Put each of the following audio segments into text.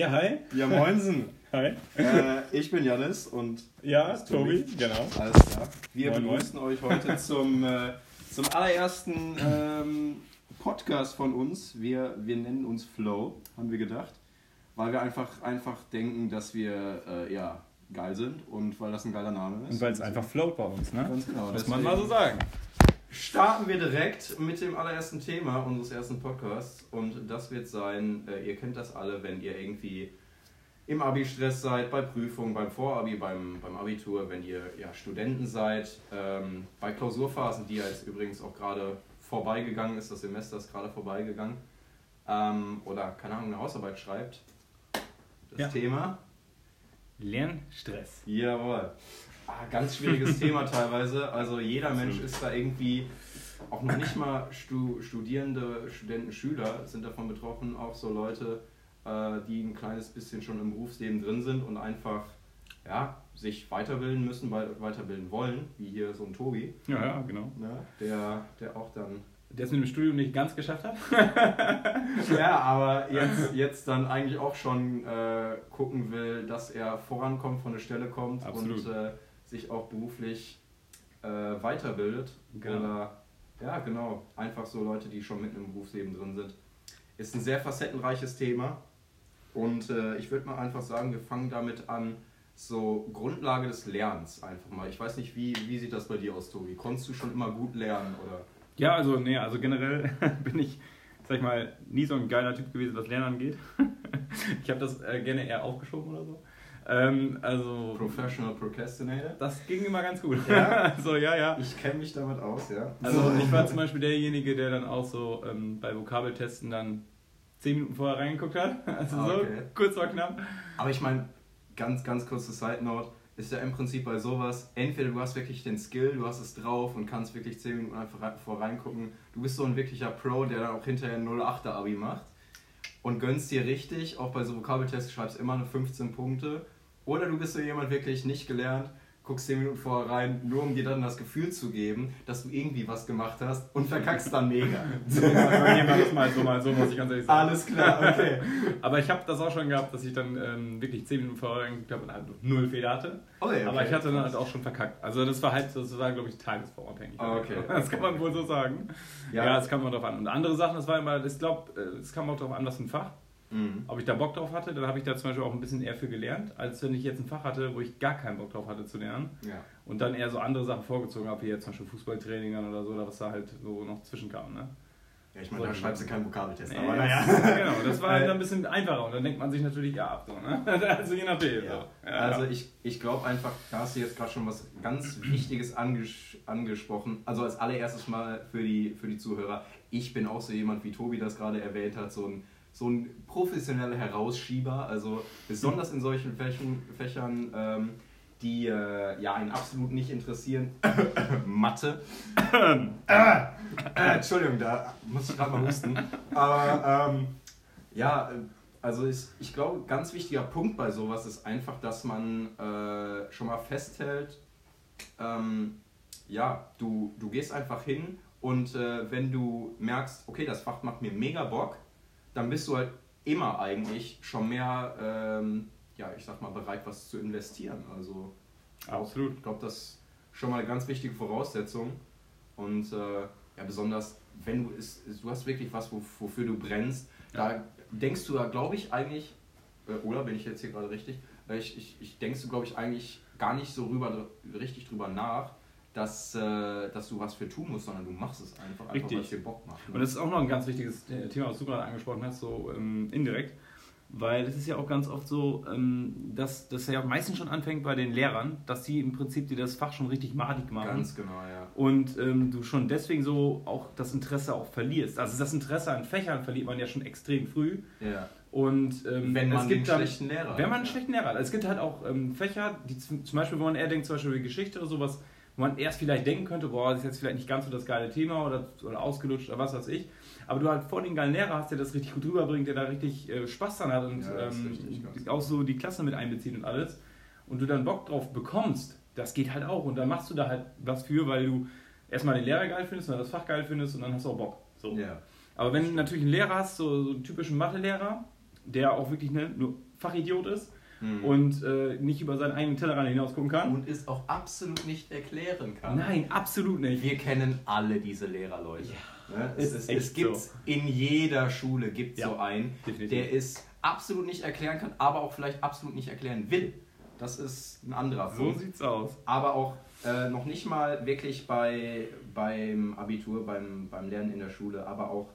Ja, hi. Ja, moinsen. Hi. Äh, ich bin Janis und Ja, Das Tobi, Tobi. genau. alles klar. Wir Moin, moin. begrüßen euch heute zum, äh, zum allerersten ähm, Podcast von uns. Wir, wir nennen uns Flow, haben wir gedacht, weil wir einfach, einfach denken, dass wir äh, ja, geil sind und weil das ein geiler Name ist. Und weil es einfach float bei uns, ne? Ganz genau. Muss man mal so sagen. Starten wir direkt mit dem allerersten Thema unseres ersten Podcasts und das wird sein, äh, ihr kennt das alle, wenn ihr irgendwie im Abi-Stress seid, bei Prüfungen, beim Vorabi, beim, beim Abitur, wenn ihr ja, Studenten seid, ähm, bei Klausurphasen, die ja jetzt übrigens auch gerade vorbeigegangen ist, das Semester ist gerade vorbeigegangen, ähm, oder keine Ahnung, eine Hausarbeit schreibt. Das Ja. Thema Lernstress. Jawohl. Ah, ganz schwieriges Thema teilweise. Also jeder Mensch ist da irgendwie, auch noch nicht mal Stu Studierende, Studenten, Schüler sind davon betroffen, auch so Leute, äh, die ein kleines bisschen schon im Berufsleben drin sind und einfach ja, sich weiterbilden müssen, wei- weiterbilden wollen, wie hier so ein Tobi, Ja, ja, genau. ne, der, der auch dann Der es mit dem Studium nicht ganz geschafft hat. Ja, aber jetzt, jetzt dann eigentlich auch schon äh, gucken will, dass er vorankommt, von der Stelle kommt Absolut. und äh, sich auch beruflich äh, weiterbildet. Genau. Oder ja, genau, einfach so Leute, die schon mitten im Berufsleben drin sind. Ist ein sehr facettenreiches Thema. Und äh, ich würde mal einfach sagen, wir fangen damit an, so Grundlage des Lernens einfach mal. Ich weiß nicht, wie, wie sieht das bei dir aus, Tobi? Konntest du schon immer gut lernen oder? Ja, also, nee, also generell bin ich, sag ich mal, nie so ein geiler Typ gewesen, was Lernen angeht. ich habe das äh, gerne eher aufgeschoben oder so. Ähm, also, Professional Procrastinator? das ging immer ganz gut. Ja? so, ja, ja. Ich kenne mich damit aus, ja. Also ich war zum Beispiel derjenige, der dann auch so ähm, bei Vokabeltesten dann 10 Minuten vorher reingeguckt hat. Also Ah, so okay. kurz vor knapp. Aber ich meine, ganz, ganz kurze Side Note, ist ja im Prinzip bei sowas, entweder du hast wirklich den Skill, du hast es drauf und kannst wirklich 10 Minuten einfach vor reingucken. Du bist so ein wirklicher Pro, der dann auch hinterher ein 08er Abi macht und gönnst dir richtig, auch bei so Vokabeltests schreibst immer eine 15 Punkte. Oder du bist so jemand wirklich nicht gelernt, guckst 10 Minuten vorher rein, nur um dir dann das Gefühl zu geben, dass du irgendwie was gemacht hast und verkackst dann mega. Bei mir war das mal so, mal so, muss ich ganz ehrlich sagen. Alles klar, okay. Aber ich habe das auch schon gehabt, dass ich dann ähm, wirklich 10 Minuten vorher reingeguckt habe und halt null Fehler hatte. Oh, okay, Aber ich hatte dann halt auch schon verkackt. Also das war halt, das war glaube ich tagesvorabhängig. Ah, okay. Das kann man wohl so sagen. Ja. Ja, das kam mal drauf an. Und andere Sachen, das war immer, ich glaube, es kam auch darauf an, was für ein Fach. Mhm. ob ich da Bock drauf hatte, dann habe ich da zum Beispiel auch ein bisschen eher für gelernt, als wenn ich jetzt ein Fach hatte, wo ich gar keinen Bock drauf hatte zu lernen Ja. und dann eher so andere Sachen vorgezogen habe, wie jetzt zum Beispiel Fußballtraining oder so, oder was da halt so noch zwischenkam. Ne? Ja, ich meine, da schreibst du keinen Vokabeltest, Nee, aber naja. genau, das war halt dann ein bisschen einfacher und dann denkt man sich natürlich ja ab. So, ne? Also je nachdem. Ja. So. Ja, Also ich, ich glaube einfach, da hast du jetzt gerade schon was ganz Wichtiges anges angesprochen. Also als allererstes mal für die, für die Zuhörer, ich bin auch so jemand, wie Tobi das gerade erwähnt hat, so ein, so ein professioneller Herausschieber. Also besonders in solchen Fächern, Fächern ähm, die äh, ja einen absolut nicht interessieren. Mathe. äh, äh, Entschuldigung, da muss ich gerade mal husten. Aber ähm, ja, also ich, ich glaube, ganz wichtiger Punkt bei sowas ist einfach, dass man äh, schon mal festhält, ähm, ja, du, du gehst einfach hin und äh, wenn du merkst, okay, das Fach macht mir mega Bock, dann bist du halt immer eigentlich schon mehr, ähm, ja, ich sag mal, bereit, was zu investieren. Also Absolut. ich glaube, das ist schon mal eine ganz wichtige Voraussetzung. Und äh, ja, besonders, wenn du es, du hast wirklich was, wo, wofür du brennst, da denkst du da, glaube ich, eigentlich, äh, oder bin ich jetzt hier gerade richtig, äh, ich, ich, ich denkst du, glaube ich, eigentlich gar nicht so rüber, richtig drüber nach, dass, äh, dass du was für tun musst, sondern du machst es einfach, einfach Richtig. weil es dir Bock macht. ne? Und das ist auch noch ein ganz wichtiges Thema, was du gerade angesprochen hast, so ähm, indirekt. Weil es ist ja auch ganz oft so, ähm, dass das ja meistens schon anfängt bei den Lehrern, dass sie im Prinzip dir das Fach schon richtig madig machen. Ganz genau, ja. und ähm, du schon deswegen so auch das Interesse auch verlierst. Also das Interesse an Fächern verliert man ja schon extrem früh. ja. Und ähm, Wenn man es gibt dann, schlechten Lehrer Wenn man einen ja. schlechten Lehrer hat. Es gibt halt auch ähm, Fächer, die zum, Beispiel, wo man eher denkt, zum Beispiel Geschichte oder sowas, wo man erst vielleicht denken könnte, boah, das ist jetzt vielleicht nicht ganz so das geile Thema oder, oder ausgelutscht oder was weiß ich. Aber du halt vor den geilen Lehrer hast, der das richtig gut rüberbringt, der da richtig äh, Spaß dran hat und Ja, ähm, auch so die Klasse mit einbezieht und alles. Und du dann Bock drauf bekommst, das geht halt auch. Und dann machst du da halt was für, weil du erstmal den Lehrer geil findest und dann das Fach geil findest und dann hast du auch Bock. So. ja. Aber wenn du natürlich einen Lehrer hast, so, so einen typischen Mathelehrer, der auch wirklich ne, nur Fachidiot ist Hm. und äh, nicht über seinen eigenen Tellerrand hinaus gucken kann. Und es auch absolut nicht erklären kann. Nein, absolut nicht. Wir kennen alle diese Lehrerleute. ne? Es, es, es gibt so. in jeder Schule gibt Ja, so einen, definitiv. der es absolut nicht erklären kann, aber auch vielleicht absolut nicht erklären will. Das ist ein anderer So Punkt. sieht's aus. aber auch äh, noch nicht mal wirklich bei, beim Abitur, beim, beim Lernen in der Schule, aber auch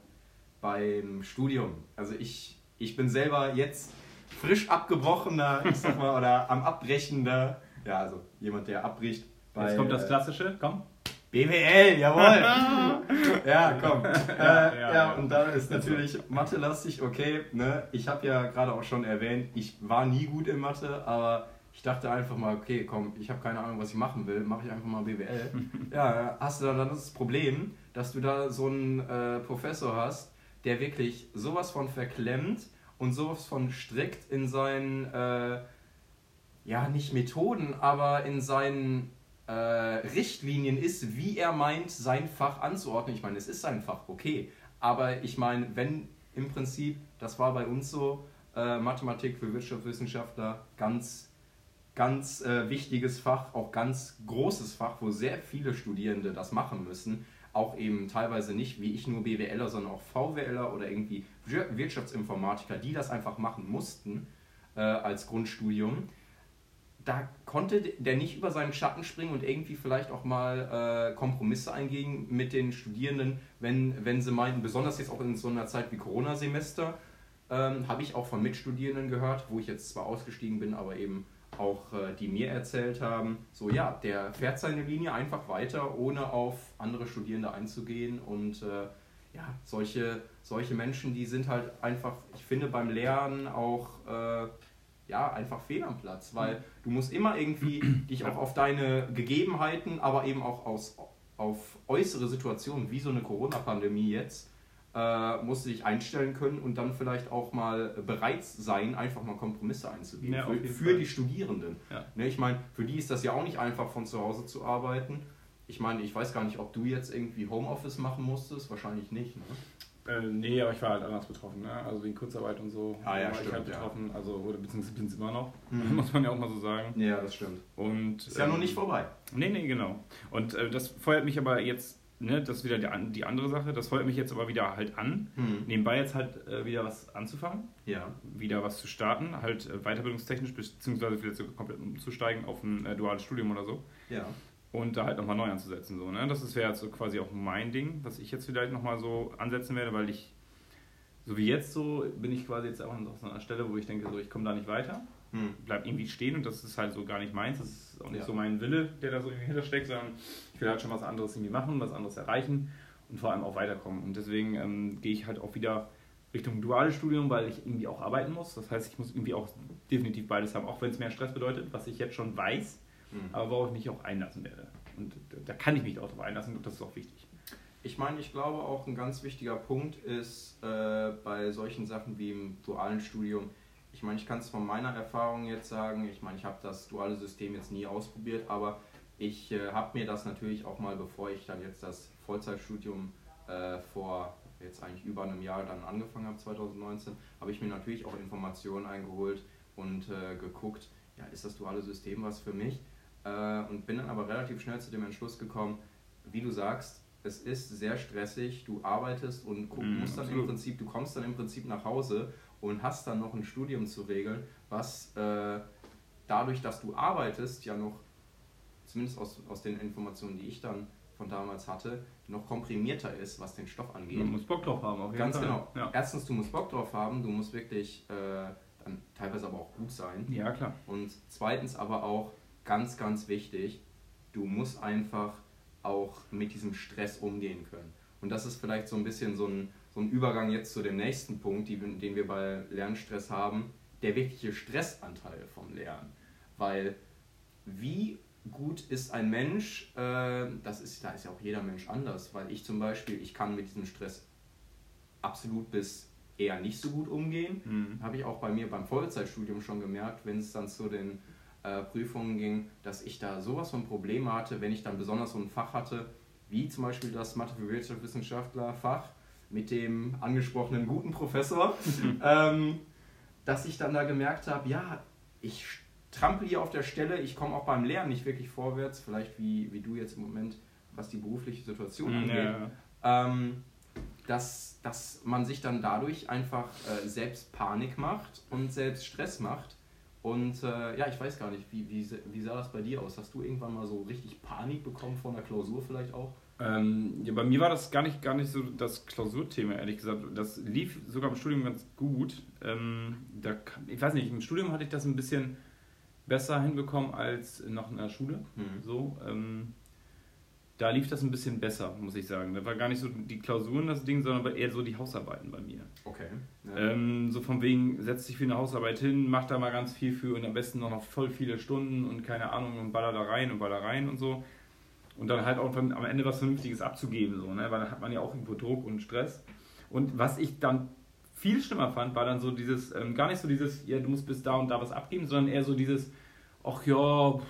beim Studium. Also ich, ich bin selber jetzt frisch abgebrochener, ich sag mal, oder am Abbrechender, ja, also jemand, der abbricht. Bei, Jetzt kommt das äh, Klassische, komm. BWL, jawohl! ja, komm. Äh, Ja, ja, ja, und da ist natürlich Mathe-lastig, okay. Ne? Ich habe ja gerade auch schon erwähnt, ich war nie gut in Mathe, aber ich dachte einfach mal, okay, komm, ich habe keine Ahnung, was ich machen will, mache ich einfach mal BWL. ja, hast du dann das Problem, dass du da so einen äh, Professor hast, der wirklich sowas von verklemmt und sowas von strikt in seinen, äh, ja, nicht Methoden, aber in seinen äh, Richtlinien ist, wie er meint, sein Fach anzuordnen. Ich meine, es ist sein Fach, okay. Aber ich meine, wenn im Prinzip, das war bei uns so, äh, Mathematik für Wirtschaftswissenschaftler, ganz, ganz äh, wichtiges Fach, auch ganz großes Fach, wo sehr viele Studierende das machen müssen. Auch eben teilweise nicht wie ich nur BWLer, sondern auch VWLer oder irgendwie Wirtschaftsinformatiker, die das einfach machen mussten äh, als Grundstudium da konnte der nicht über seinen Schatten springen und irgendwie vielleicht auch mal äh, Kompromisse eingehen mit den Studierenden, wenn, wenn sie meinten, besonders jetzt auch in so einer Zeit wie Corona-Semester, ähm, habe ich auch von Mitstudierenden gehört, wo ich jetzt zwar ausgestiegen bin, aber eben auch äh, die mir erzählt haben, so ja, der fährt seine Linie einfach weiter, ohne auf andere Studierende einzugehen und äh, ja, solche, solche Menschen, die sind halt einfach, ich finde beim Lernen auch äh, ja, einfach fehl am Platz, weil du musst immer irgendwie dich auch auf deine Gegebenheiten, aber eben auch aus, auf äußere Situationen, wie so eine Corona-Pandemie jetzt, äh, musst du dich einstellen können und dann vielleicht auch mal bereit sein, einfach mal Kompromisse einzugehen Ja, für, für die Studierenden. Ja. Ne, ich meine, für die ist das ja auch nicht einfach, von zu Hause zu arbeiten. Ich meine, ich weiß gar nicht, ob du jetzt irgendwie Homeoffice machen musstest, wahrscheinlich nicht. Ne? Äh, nee, aber ich war halt anders betroffen, ne? Also wegen Kurzarbeit und so Ah, ja, war ich stimmt, halt ja. betroffen. Also, oder beziehungsweise bin es immer noch, Mhm. muss man ja auch mal so sagen. Ja, das stimmt. Und, Ist ja noch ähm, nicht vorbei. Nee, nee, genau. Und äh, das feuert mich aber jetzt, ne, das ist wieder die, die andere Sache, das feuert mich jetzt aber wieder halt an, Hm. nebenbei jetzt halt äh, wieder was anzufangen, Ja. wieder was zu starten, halt äh, weiterbildungstechnisch, beziehungsweise vielleicht sogar komplett umzusteigen auf ein äh, duales Studium oder so. Ja. Und da halt nochmal neu anzusetzen. So, ne? Das wäre jetzt so quasi auch mein Ding, was ich jetzt vielleicht nochmal so ansetzen werde, weil ich, so wie jetzt so, bin ich quasi jetzt auch an so einer Stelle, wo ich denke, so ich komme da nicht weiter, Hm. bleib irgendwie stehen und das ist halt so gar nicht meins, das ist auch nicht Ja. so mein Wille, der da so irgendwie hintersteckt, sondern ich will halt schon was anderes irgendwie machen, was anderes erreichen und vor allem auch weiterkommen. Und deswegen ähm, gehe ich halt auch wieder Richtung duales Studium, weil ich irgendwie auch arbeiten muss. Das heißt, ich muss irgendwie auch definitiv beides haben, auch wenn es mehr Stress bedeutet, was ich jetzt schon weiß Hm. aber worauf ich mich auch einlassen werde. Und da kann ich mich auch darauf einlassen und das ist auch wichtig. Ich meine, ich glaube auch ein ganz wichtiger Punkt ist äh, bei solchen Sachen wie im dualen Studium. Ich meine, ich kann es von meiner Erfahrung jetzt sagen. Ich meine, ich habe das duale System jetzt nie ausprobiert, aber ich äh, habe mir das natürlich auch mal, bevor ich dann jetzt das Vollzeitstudium äh, vor jetzt eigentlich über einem Jahr dann angefangen habe, 2019, habe ich mir natürlich auch Informationen eingeholt und äh, geguckt, ja, ist das duale System was für mich? Äh, und bin dann aber relativ schnell zu dem Entschluss gekommen, wie du sagst, es ist sehr stressig, du arbeitest und Mm, musst dann im absolut. Prinzip, du kommst dann im Prinzip nach Hause und hast dann noch ein Studium zu regeln, was äh, dadurch, dass du arbeitest, ja noch, zumindest aus, aus den Informationen, die ich dann von damals hatte, noch komprimierter ist, was den Stoff angeht. Man muss Bock drauf haben, auf jeden Ganz Fall. genau. Ja. Erstens, du musst Bock drauf haben, du musst wirklich äh, dann teilweise aber auch gut sein. ja, klar. Und zweitens aber auch ganz, ganz wichtig, du musst einfach auch mit diesem Stress umgehen können. Und das ist vielleicht so ein bisschen so ein, so ein Übergang jetzt zu dem nächsten Punkt, die, den wir bei Lernstress haben, der wirkliche Stressanteil vom Lernen. Weil wie gut ist ein Mensch, äh, das ist, da ist ja auch jeder Mensch anders, weil ich zum Beispiel, ich kann mit diesem Stress absolut bis eher nicht so gut umgehen. Mhm. Habe ich auch bei mir beim Vollzeitstudium schon gemerkt, wenn es dann zu den äh, Prüfungen ging, dass ich da sowas von Probleme hatte, wenn ich dann besonders so ein Fach hatte, wie zum Beispiel das Mathe für Wirtschaftswissenschaftler Fach mit dem angesprochenen guten Professor. ähm, dass ich dann da gemerkt habe, ja, ich trampel hier auf der Stelle, ich komme auch beim Lernen nicht wirklich vorwärts, vielleicht wie, wie du jetzt im Moment, was die berufliche Situation Mhm, angeht. ja. Ähm, dass, dass man sich dann dadurch einfach äh, selbst Panik macht und selbst Stress macht. Und äh, ja, ich weiß gar nicht, wie, wie, wie sah das bei dir aus? Hast du irgendwann mal so richtig Panik bekommen vor einer Klausur vielleicht auch? Ähm, ja, bei mir war das gar nicht, gar nicht so das Klausurthema, ehrlich gesagt. Das lief sogar im Studium ganz gut. Ähm, da, ich weiß nicht, im Studium hatte ich das ein bisschen besser hinbekommen als noch in der Schule. Mhm. So, ähm, da lief das ein bisschen besser, muss ich sagen. Da war gar nicht so die Klausuren das Ding, sondern eher so die Hausarbeiten bei mir. Okay. Ja. Ähm, so von wegen, setz dich für eine Hausarbeit hin, mach da mal ganz viel für und am besten noch, noch voll viele Stunden und keine Ahnung und baller da rein und baller rein und so. Und dann halt auch dann am Ende was Vernünftiges abzugeben, so, ne? weil dann hat man ja auch irgendwo Druck und Stress. Und was ich dann viel schlimmer fand, war dann so dieses, ähm, gar nicht so dieses, ja, du musst bis da und da was abgeben, sondern eher so dieses, ach ja, pff,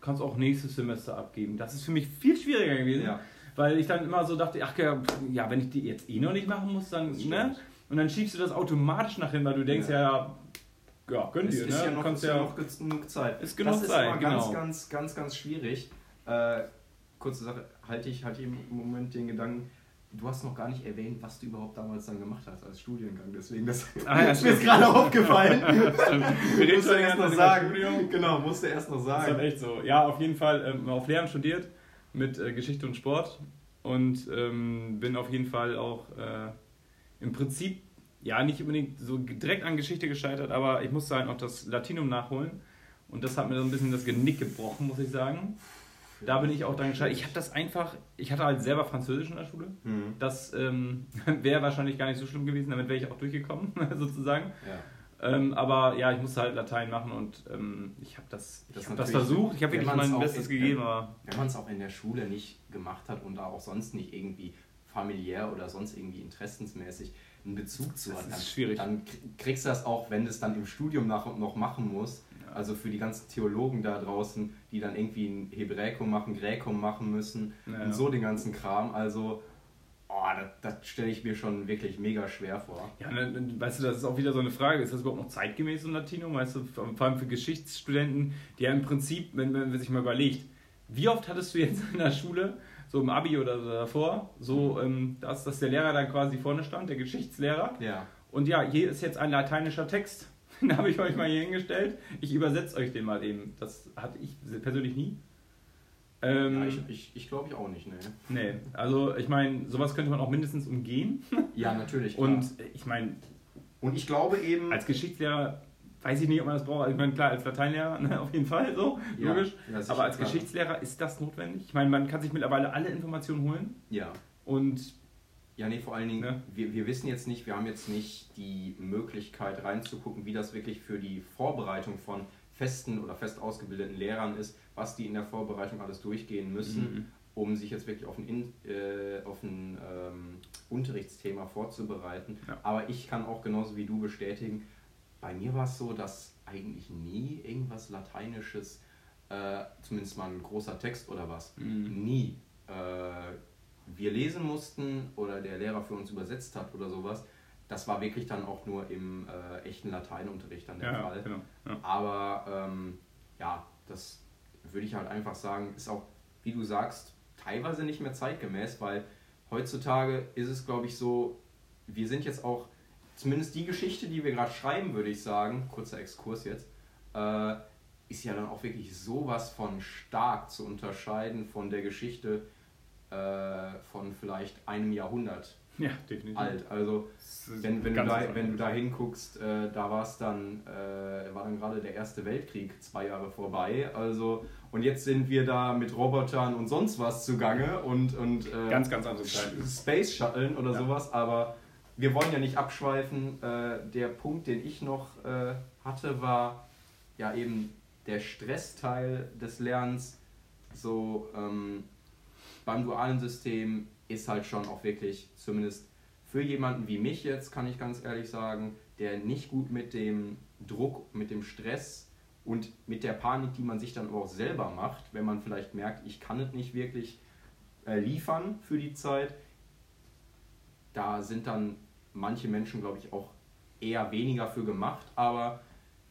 kannst auch nächstes Semester abgeben. Das ist für mich viel schwieriger gewesen, Ja. weil ich dann immer so dachte, ach ja, wenn ich die jetzt eh noch nicht machen muss, dann, ne? Und dann schiebst du das automatisch nach hin, weil du denkst, Ja. ja, ja, gönn dir, ist ne? ja Du noch, kannst ist ja ja, noch genug Zeit. Ist genug das ist Zeit, immer ganz, genau. ganz, ganz, ganz schwierig. Äh, kurze Sache, halte ich, halte ich im Moment den Gedanken, du hast noch gar nicht erwähnt, was du überhaupt damals dann gemacht hast als Studiengang. Deswegen, das Ah, ja, ist mir gerade aufgefallen. Wir reden musste schon erst noch über sagen. Studium. Genau, musste erst noch Das ist halt sagen. echt so. Ja, auf jeden Fall ähm, auf Lehramt studiert mit äh, Geschichte und Sport und ähm, bin auf jeden Fall auch äh, im Prinzip, ja, nicht unbedingt so direkt an Geschichte gescheitert, aber ich musste halt noch das Latinum nachholen und das hat mir so ein bisschen das Genick gebrochen, muss ich sagen. Da bin ich auch dran gescheitert. Ich habe das einfach, ich hatte halt selber Französisch in der Schule. Mhm. Das ähm, wäre wahrscheinlich gar nicht so schlimm gewesen, damit wäre ich auch durchgekommen, sozusagen. Ja. Ähm, aber ja, ich musste halt Latein machen und ähm, ich habe das, Das ich hab das versucht. Ich habe wirklich mein Bestes in- gegeben, aber Wenn man es auch in der Schule nicht gemacht hat und da auch sonst nicht irgendwie familiär oder sonst irgendwie interessensmäßig einen Bezug zu Das hat, dann, dann krie- kriegst du das auch, wenn du es dann im Studium nach und noch machen musst. Also für die ganzen Theologen da draußen, die dann irgendwie ein Hebräikum machen, Gräkum machen müssen Ja. und so den ganzen Kram. Also, oh, das, das stelle ich mir schon wirklich mega schwer vor. ja, dann, dann, weißt du, das ist auch wieder so eine Frage, ist das überhaupt noch zeitgemäß im Latinum? Weißt du, vor vor allem für Geschichtsstudenten, die ja im Prinzip, wenn, wenn man sich mal überlegt, wie oft hattest du jetzt in der Schule, so im Abi oder so davor, so, ähm, dass, dass der Lehrer dann quasi vorne stand, der Geschichtslehrer, Ja. Und ja, hier ist jetzt ein lateinischer Text. Den habe ich euch mal hier hingestellt. Ich übersetze euch den mal eben. Das hatte ich persönlich nie. Ähm, ja ich ich, ich glaube ich auch nicht, ne. nee, also ich meine, sowas könnte man auch mindestens umgehen. Ja, natürlich. klar. Und ich meine, und ich glaube eben. als Geschichtslehrer weiß ich nicht, ob man das braucht. Also Ich meine, klar, als Lateinlehrer ne, auf jeden Fall so, Ja, logisch. ja, Aber als klar. Geschichtslehrer ist das notwendig. Ich meine, man kann sich mittlerweile alle Informationen holen. Ja. Und Ja, nee, vor allen Dingen, Ja. wir, wir wissen jetzt nicht, wir haben jetzt nicht die Möglichkeit reinzugucken, wie das wirklich für die Vorbereitung von festen oder fest ausgebildeten Lehrern ist, was die in der Vorbereitung alles durchgehen müssen, Mhm. um sich jetzt wirklich auf ein, In- äh, auf ein ähm, Unterrichtsthema vorzubereiten. Ja. Aber ich kann auch genauso wie du bestätigen, bei mir war es so, dass eigentlich nie irgendwas Lateinisches, äh, zumindest mal ein großer Text oder was, Mhm. nie äh, wir lesen mussten oder der Lehrer für uns übersetzt hat oder sowas. Das war wirklich dann auch nur im äh, echten Lateinunterricht dann der ja, Fall. genau. Ja. Aber ähm, ja, das würde ich halt einfach sagen, ist auch, wie du sagst, teilweise nicht mehr zeitgemäß, weil heutzutage ist es, glaube ich, so, wir sind jetzt auch, zumindest die Geschichte, die wir gerade schreiben, würde ich sagen, kurzer Exkurs jetzt, äh, ist ja dann auch wirklich sowas von stark zu unterscheiden von der Geschichte äh, von vielleicht einem Jahrhundert ja, definitiv. alt. Also wenn, wenn, du da, wenn du da hinguckst, äh, da war es dann, äh, war dann gerade der Erste Weltkrieg zwei Jahre vorbei. Also, und jetzt sind wir da mit Robotern und sonst was zugange und, und äh, Ganz, ganz andere Zeit. Space Shuttlen oder Ja. sowas, aber wir wollen ja nicht abschweifen. Äh, der Punkt, den ich noch äh, hatte, war ja eben der Stressteil des Lernens. So ähm, beim dualen System ist halt schon auch wirklich, zumindest für jemanden wie mich jetzt, kann ich ganz ehrlich sagen, der nicht gut mit dem Druck, mit dem Stress und mit der Panik, die man sich dann auch selber macht, wenn man vielleicht merkt, ich kann es nicht wirklich äh, liefern für die Zeit, da sind dann manche Menschen, glaube ich, auch eher weniger für gemacht. Aber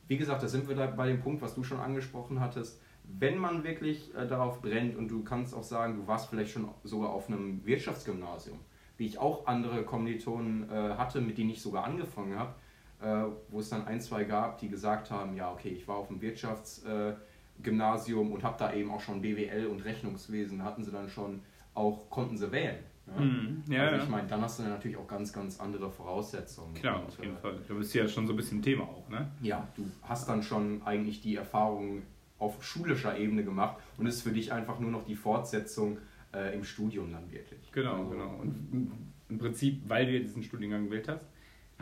wie gesagt, da sind wir bei dem Punkt, was du schon angesprochen hattest. Wenn man wirklich äh, darauf brennt und du kannst auch sagen, du warst vielleicht schon sogar auf einem Wirtschaftsgymnasium, wie ich auch andere Kommilitonen äh, hatte, mit denen ich sogar angefangen habe, äh, wo es dann ein, zwei gab, die gesagt haben, ja, okay, ich war auf dem Wirtschaftsgymnasium und habe da eben auch schon BWL und Rechnungswesen, hatten sie dann schon auch, konnten sie wählen. Ja? Mhm. Ja, also ich meine, dann hast du dann natürlich auch ganz, ganz andere Voraussetzungen. Klar, Und, auf jeden äh, Fall. Du bist ja schon so ein bisschen Thema auch, ne? ja, du hast dann schon eigentlich die Erfahrung auf schulischer Ebene gemacht und ist für dich einfach nur noch die Fortsetzung äh, im Studium dann wirklich. Genau, Also, genau. Und im Prinzip, weil du diesen Studiengang gewählt hast,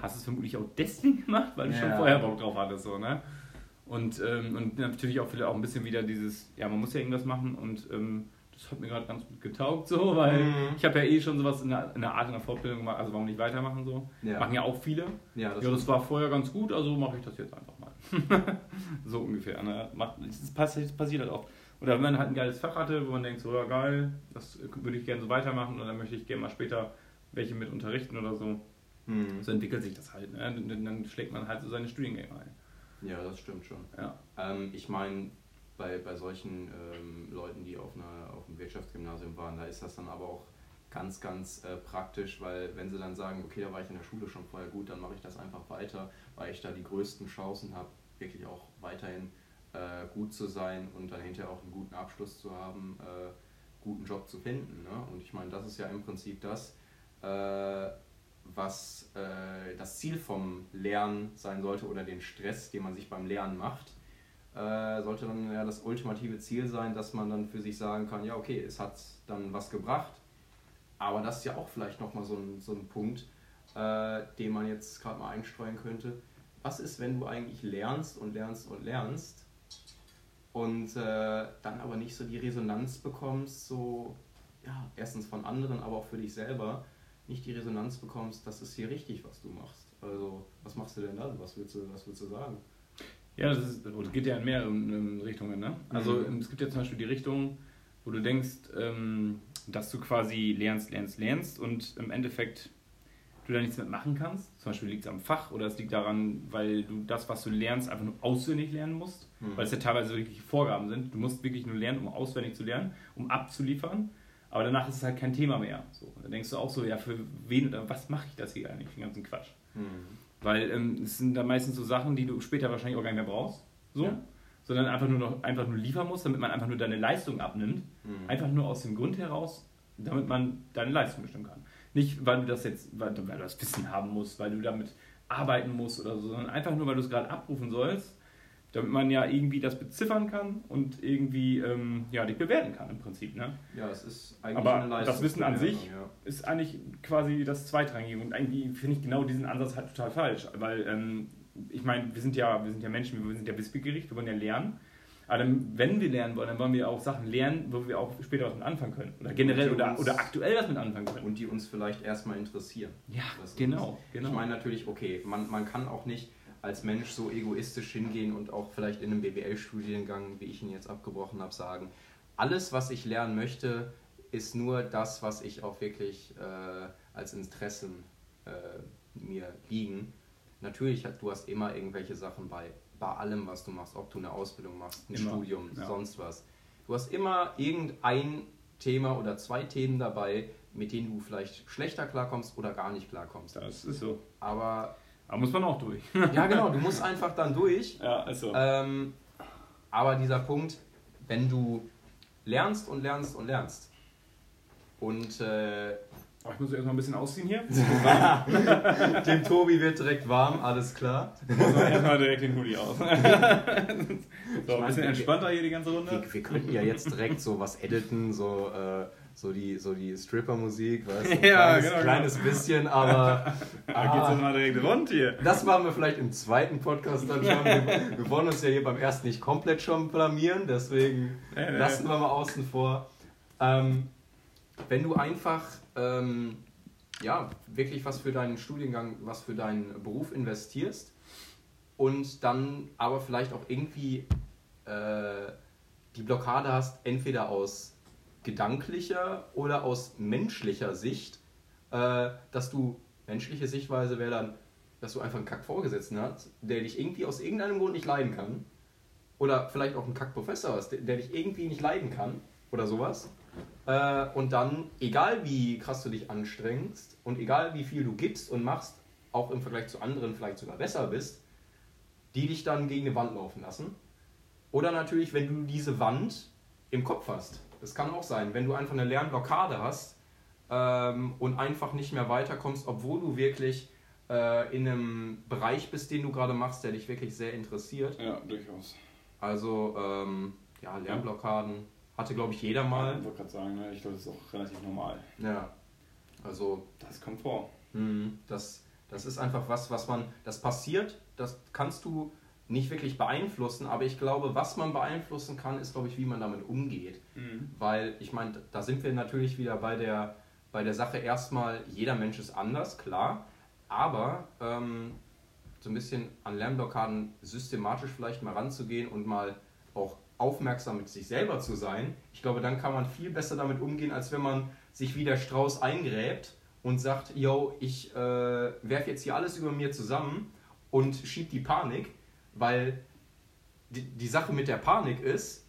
hast du es vermutlich auch deswegen gemacht, weil du schon Ja. vorher Bock drauf hattest, so, ne? Und, ähm, und natürlich auch vielleicht auch ein bisschen wieder dieses, ja, man muss ja irgendwas machen und ähm, das hat mir gerade ganz gut getaugt, so, weil Mhm. ich habe ja eh schon sowas in der, in der Art in der Fortbildung gemacht, also warum nicht weitermachen, so. Ja. Machen ja auch viele. Ja, das ja, das war vorher ganz gut, also mache ich das jetzt einfach. so ungefähr. Ne? Macht, das passiert, das passiert halt oft. Oder wenn man halt ein geiles Fach hatte, wo man denkt, so ja geil, das würde ich gerne so weitermachen oder dann möchte ich gerne mal später welche mit unterrichten oder so. Mhm. So entwickelt sich das halt. Ne? Dann, dann schlägt man halt so seine Studiengänge ein. Ja, das stimmt schon. Ja. Ähm, ich meine, bei, bei solchen ähm, Leuten, die auf, einer, auf einem Wirtschaftsgymnasium waren, da ist das dann aber auch ganz, ganz äh, praktisch, weil wenn sie dann sagen, okay, da war ich in der Schule schon vorher gut, dann mache ich das einfach weiter, weil ich da die größten Chancen habe, wirklich auch weiterhin äh, gut zu sein und dann hinterher auch einen guten Abschluss zu haben, äh, guten Job zu finden. Ne? Und ich meine, das ist ja im Prinzip das, äh, was äh, das Ziel vom Lernen sein sollte oder den Stress, den man sich beim Lernen macht, äh, sollte dann ja das ultimative Ziel sein, dass man dann für sich sagen kann, ja okay, es hat dann was gebracht, aber das ist ja auch vielleicht nochmal so ein, so ein Punkt, äh, den man jetzt gerade mal einstreuen könnte. Was ist, wenn du eigentlich lernst und lernst und lernst und äh, dann aber nicht so die Resonanz bekommst, so ja, erstens von anderen, aber auch für dich selber, nicht die Resonanz bekommst, das ist hier richtig, was du machst. Also, was machst du denn dann? Was willst du, was willst du sagen? Ja, das, ist, das geht ja in mehreren ähm, Richtungen. Ne? Also Mhm. es gibt ja zum Beispiel die Richtung, wo du denkst, ähm, dass du quasi lernst, lernst, lernst und im Endeffekt du da nichts mit machen kannst. Zum Beispiel liegt es am Fach oder es liegt daran, weil du das, was du lernst, einfach nur auswendig lernen musst. Mhm. Weil es ja teilweise wirklich Vorgaben sind. Du musst wirklich nur lernen, um auswendig zu lernen, um abzuliefern. Aber danach ist es halt kein Thema mehr. So, da denkst du auch so, ja, für wen oder was mache ich das hier eigentlich, den ganzen Quatsch? Mhm. Weil ähm, es sind da meistens so Sachen, die du später wahrscheinlich auch gar nicht mehr brauchst. So. Ja. Sondern einfach nur noch einfach nur liefern musst, damit man einfach nur deine Leistung abnimmt. Mhm. Einfach nur aus dem Grund heraus, damit man deine Leistung bestimmen kann. Nicht, weil du das jetzt, weil, du- weil du das Wissen haben musst, weil du damit arbeiten musst oder so, sondern einfach nur, weil du es gerade abrufen sollst, damit man ja irgendwie das beziffern kann und irgendwie ähm, ja, dich bewerten kann im Prinzip. Ne? Ja, es ist eigentlich Aber eine Leistung. das Wissen an sich Ja. ist eigentlich quasi das Zweitrangige und irgendwie finde ich genau diesen Ansatz halt total falsch, weil ähm, ich meine, wir sind ja wir sind ja Menschen, wir sind ja wissbegierig, wir wollen ja lernen. Aber dann, wenn wir lernen wollen, dann wollen wir auch Sachen lernen, wo wir auch später was mit anfangen können. Oder generell oder, uns- oder aktuell was mit anfangen können. Und die uns vielleicht erstmal interessieren. Ja, genau, genau. Ich meine natürlich, okay, man, man kann auch nicht als Mensch so egoistisch hingehen und auch vielleicht in einem BWL-Studiengang, wie ich ihn jetzt abgebrochen habe, sagen, alles, was ich lernen möchte, ist nur das, was ich auch wirklich äh, als Interessen äh, mir liegen. Natürlich, du hast immer irgendwelche Sachen bei, bei allem, was du machst, ob du eine Ausbildung machst, ein Immer, Studium, ja. sonst was. Du hast immer irgendein Thema oder zwei Themen dabei, mit denen du vielleicht schlechter klarkommst oder gar nicht klarkommst. Das ist so. Aber Aber muss man auch durch. ja, genau, du musst einfach dann durch. ja, also. Ähm, aber dieser Punkt, wenn du lernst und lernst und lernst und äh, ich muss erstmal ein bisschen ausziehen hier. dem Tobi wird direkt warm, alles klar. Also erstmal direkt den Hoodie aus. so, ein meine, bisschen entspannter hier die ganze Runde. Wir, wir könnten ja jetzt direkt so was editen, so, äh, so die, so die Stripper-Musik, weißt du? Ein Ja, kleines, genau, kleines bisschen, aber Da geht's ah, dann mal direkt rund hier. das machen wir vielleicht im zweiten Podcast dann schon. Wir, wir wollen uns ja hier beim ersten nicht komplett schon blamieren, deswegen Ja, ja. lassen wir mal außen vor. Ähm, wenn du einfach ähm, ja, wirklich was für deinen Studiengang, was für deinen Beruf investierst und dann aber vielleicht auch irgendwie äh, die Blockade hast, entweder aus gedanklicher oder aus menschlicher Sicht, äh, dass du, menschliche Sichtweise wäre dann, dass du einfach einen Kack-Vorgesetzten hast, der dich irgendwie aus irgendeinem Grund nicht leiden kann. Oder vielleicht auch einen Kack-Professor hast, der, der dich irgendwie nicht leiden kann. Oder sowas. Äh, und dann, egal wie krass du dich anstrengst und egal wie viel du gibst und machst, auch im Vergleich zu anderen vielleicht sogar besser bist, die dich dann gegen eine Wand laufen lassen. Oder natürlich, wenn du diese Wand im Kopf hast. Das kann auch sein, wenn du einfach eine Lernblockade hast ähm, und einfach nicht mehr weiterkommst, obwohl du wirklich äh, in einem Bereich bist, den du gerade machst, der dich wirklich sehr interessiert. Ja, durchaus. Also, ähm, ja, Lernblockaden hatte, glaube ich, jeder mal. Ich wollte gerade sagen, ne? ich glaube, das ist auch relativ normal. Ja, also Das kommt vor. Mhm. Das, das ist einfach was, was man, das passiert, das kannst du nicht wirklich beeinflussen, aber ich glaube, was man beeinflussen kann, ist, glaube ich, wie man damit umgeht. Mhm. Weil, ich meine, da sind wir natürlich wieder bei der, bei der Sache erstmal, jeder Mensch ist anders, klar, aber ähm, so ein bisschen an Lernblockaden systematisch vielleicht mal ranzugehen und mal auch aufmerksam mit sich selber zu sein, ich glaube, dann kann man viel besser damit umgehen, als wenn man sich wie der Strauß eingräbt und sagt, yo, ich äh, werfe jetzt hier alles über mir zusammen und schieb die Panik, weil die, die Sache mit der Panik ist,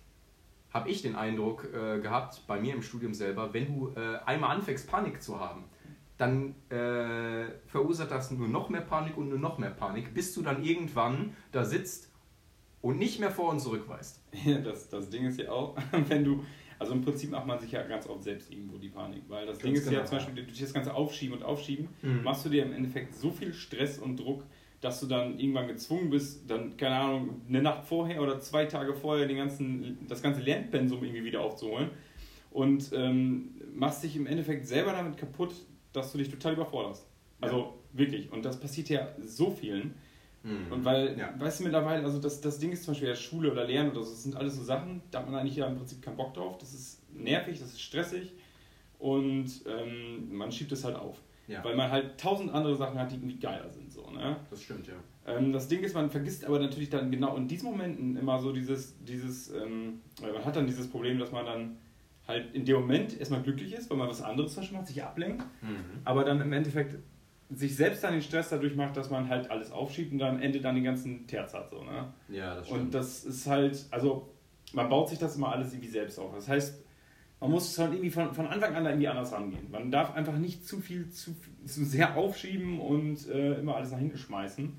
habe ich den Eindruck äh, gehabt, bei mir im Studium selber, wenn du äh, einmal anfängst, Panik zu haben, dann äh, verursacht das nur noch mehr Panik und nur noch mehr Panik, bis du dann irgendwann da sitzt und nicht mehr vor und zurück weißt. Ja, das, das Ding ist ja auch, wenn du, also im Prinzip macht man sich ja ganz oft selbst irgendwo die Panik, weil das Ding Ganz ist ja genau, zum Beispiel durch das ganze Aufschieben und Aufschieben, Mhm. machst du dir im Endeffekt so viel Stress und Druck, dass du dann irgendwann gezwungen bist, dann, keine Ahnung, eine Nacht vorher oder zwei Tage vorher den ganzen, das ganze Lernpensum irgendwie wieder aufzuholen und ähm, machst dich im Endeffekt selber damit kaputt, dass du dich total überforderst. Also wirklich. Und das passiert ja so vielen. Mhm. Und weil, Ja. weißt du, mittlerweile, also das, das Ding ist zum Beispiel ja Schule oder Lernen oder so, das sind alles so Sachen, da hat man eigentlich ja im Prinzip keinen Bock drauf. Das ist nervig, das ist stressig und ähm, man schiebt es halt auf. Ja, Weil man halt tausend andere Sachen hat, die irgendwie geiler sind. So, ne? das stimmt, ja. Ähm, das Ding ist, man vergisst aber natürlich dann genau in diesen Momenten immer so dieses, dieses ähm, weil man hat dann dieses Problem, dass man dann halt in dem Moment erstmal glücklich ist, weil man was anderes zum Beispiel macht, sich ablenkt Mhm. aber dann im Endeffekt sich selbst dann den Stress dadurch macht, dass man halt alles aufschiebt und dann am Ende dann den ganzen Terz hat. So, ne? Ja, das stimmt. Und das ist halt, also man baut sich das immer alles irgendwie selbst auf. Das heißt, man muss es halt irgendwie von, von Anfang an da irgendwie anders rangehen. Man darf einfach nicht zu viel, zu, zu sehr aufschieben und äh, immer alles nach hinten schmeißen.